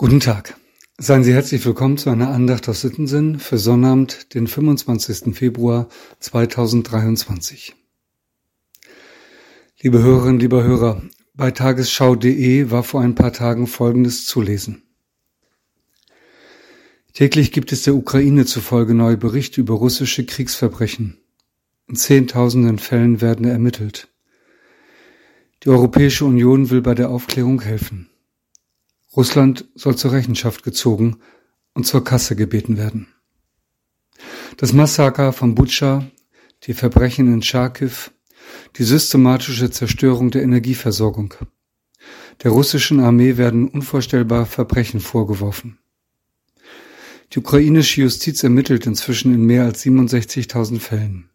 Guten Tag. Seien Sie herzlich willkommen zu einer Andacht aus Sittensinn für Sonnabend, den 25. Februar 2023. Liebe Hörerinnen, lieber Hörer, bei tagesschau.de war vor ein paar Tagen Folgendes zu lesen. Täglich gibt es der Ukraine zufolge neue Berichte über russische Kriegsverbrechen. In Zehntausenden Fällen werden ermittelt. Die Europäische Union will bei der Aufklärung helfen. Russland soll zur Rechenschaft gezogen und zur Kasse gebeten werden. Das Massaker von Butscha, die Verbrechen in Charkiw, die systematische Zerstörung der Energieversorgung. Der russischen Armee werden unvorstellbare Verbrechen vorgeworfen. Die ukrainische Justiz ermittelt inzwischen in mehr als 67.000 Fällen.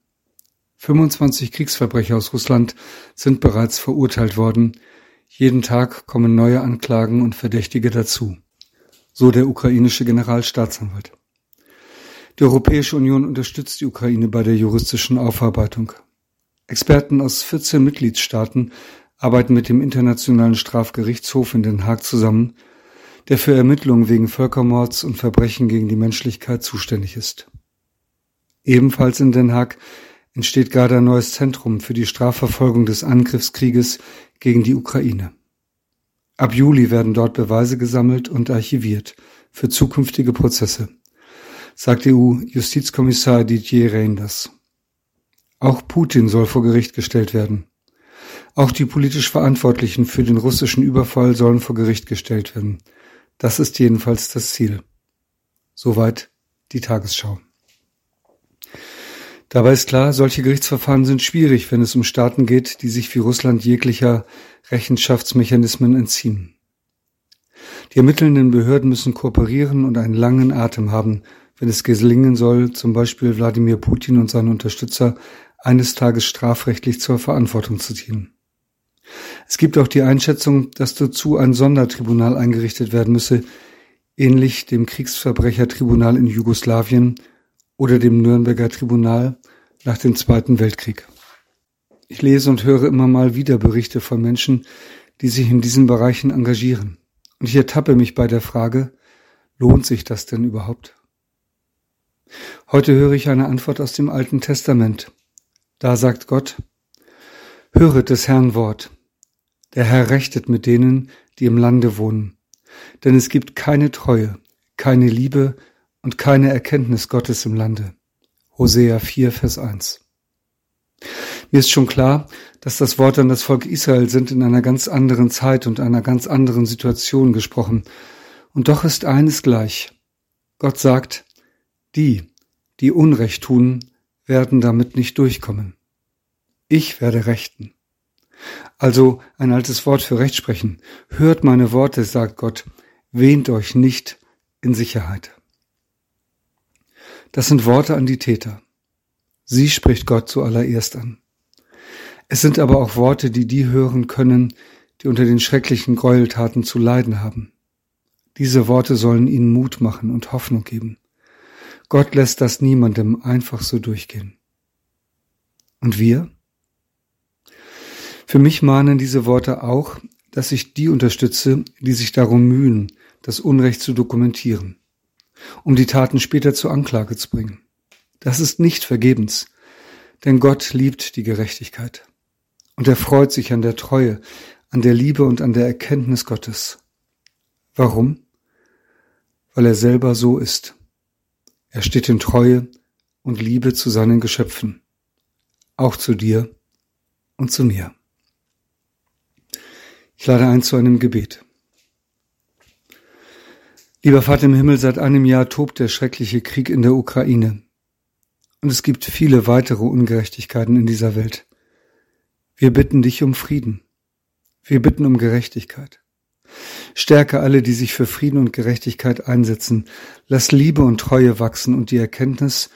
25 Kriegsverbrecher aus Russland sind bereits verurteilt worden, jeden Tag kommen neue Anklagen und Verdächtige dazu, so der ukrainische Generalstaatsanwalt. Die Europäische Union unterstützt die Ukraine bei der juristischen Aufarbeitung. Experten aus 14 Mitgliedstaaten arbeiten mit dem Internationalen Strafgerichtshof in Den Haag zusammen, der für Ermittlungen wegen Völkermords und Verbrechen gegen die Menschlichkeit zuständig ist. Ebenfalls in Den Haag entsteht gerade ein neues Zentrum für die Strafverfolgung des Angriffskrieges gegen die Ukraine. Ab Juli werden dort Beweise gesammelt und archiviert für zukünftige Prozesse, sagt EU-Justizkommissar Didier Reinders. Auch Putin soll vor Gericht gestellt werden. Auch die politisch Verantwortlichen für den russischen Überfall sollen vor Gericht gestellt werden. Das ist jedenfalls das Ziel. Soweit die Tagesschau. Dabei ist klar, solche Gerichtsverfahren sind schwierig, wenn es um Staaten geht, die sich wie Russland jeglicher Rechenschaftsmechanismen entziehen. Die ermittelnden Behörden müssen kooperieren und einen langen Atem haben, wenn es gelingen soll, zum Beispiel Wladimir Putin und seine Unterstützer eines Tages strafrechtlich zur Verantwortung zu ziehen. Es gibt auch die Einschätzung, dass dazu ein Sondertribunal eingerichtet werden müsse, ähnlich dem Kriegsverbrechertribunal in Jugoslawien oder dem Nürnberger Tribunal nach dem Zweiten Weltkrieg. Ich lese und höre immer mal wieder Berichte von Menschen, die sich in diesen Bereichen engagieren. Und ich ertappe mich bei der Frage, lohnt sich das denn überhaupt? Heute höre ich eine Antwort aus dem Alten Testament. Da sagt Gott, Höret des Herrn Wort. Der Herr rechtet mit denen, die im Lande wohnen. Denn es gibt keine Treue, keine Liebe und keine Erkenntnis Gottes im Lande. Hosea 4, Vers 1. Mir ist schon klar, dass das Wort an das Volk Israel sind in einer ganz anderen Zeit und einer ganz anderen Situation gesprochen. Und doch ist eines gleich. Gott sagt, die, die Unrecht tun, werden damit nicht durchkommen. Ich werde rechten. Also ein altes Wort für Rechtsprechen. Hört meine Worte, sagt Gott, wehnt euch nicht in Sicherheit. Das sind Worte an die Täter. Sie spricht Gott zuallererst an. Es sind aber auch Worte, die die hören können, die unter den schrecklichen Gräueltaten zu leiden haben. Diese Worte sollen ihnen Mut machen und Hoffnung geben. Gott lässt das niemandem einfach so durchgehen. Und wir? Für mich mahnen diese Worte auch, dass ich die unterstütze, die sich darum mühen, das Unrecht zu dokumentieren um die Taten später zur Anklage zu bringen. Das ist nicht vergebens, denn Gott liebt die Gerechtigkeit. Und er freut sich an der Treue, an der Liebe und an der Erkenntnis Gottes. Warum? Weil er selber so ist. Er steht in Treue und Liebe zu seinen Geschöpfen, auch zu dir und zu mir. Ich lade ein zu einem Gebet. Lieber Vater im Himmel, seit einem Jahr tobt der schreckliche Krieg in der Ukraine. Und es gibt viele weitere Ungerechtigkeiten in dieser Welt. Wir bitten dich um Frieden. Wir bitten um Gerechtigkeit. Stärke alle, die sich für Frieden und Gerechtigkeit einsetzen. Lass Liebe und Treue wachsen und die Erkenntnis,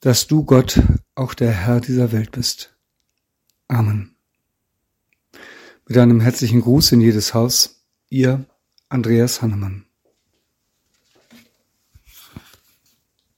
dass du Gott auch der Herr dieser Welt bist. Amen. Mit einem herzlichen Gruß in jedes Haus, ihr Andreas Hannemann.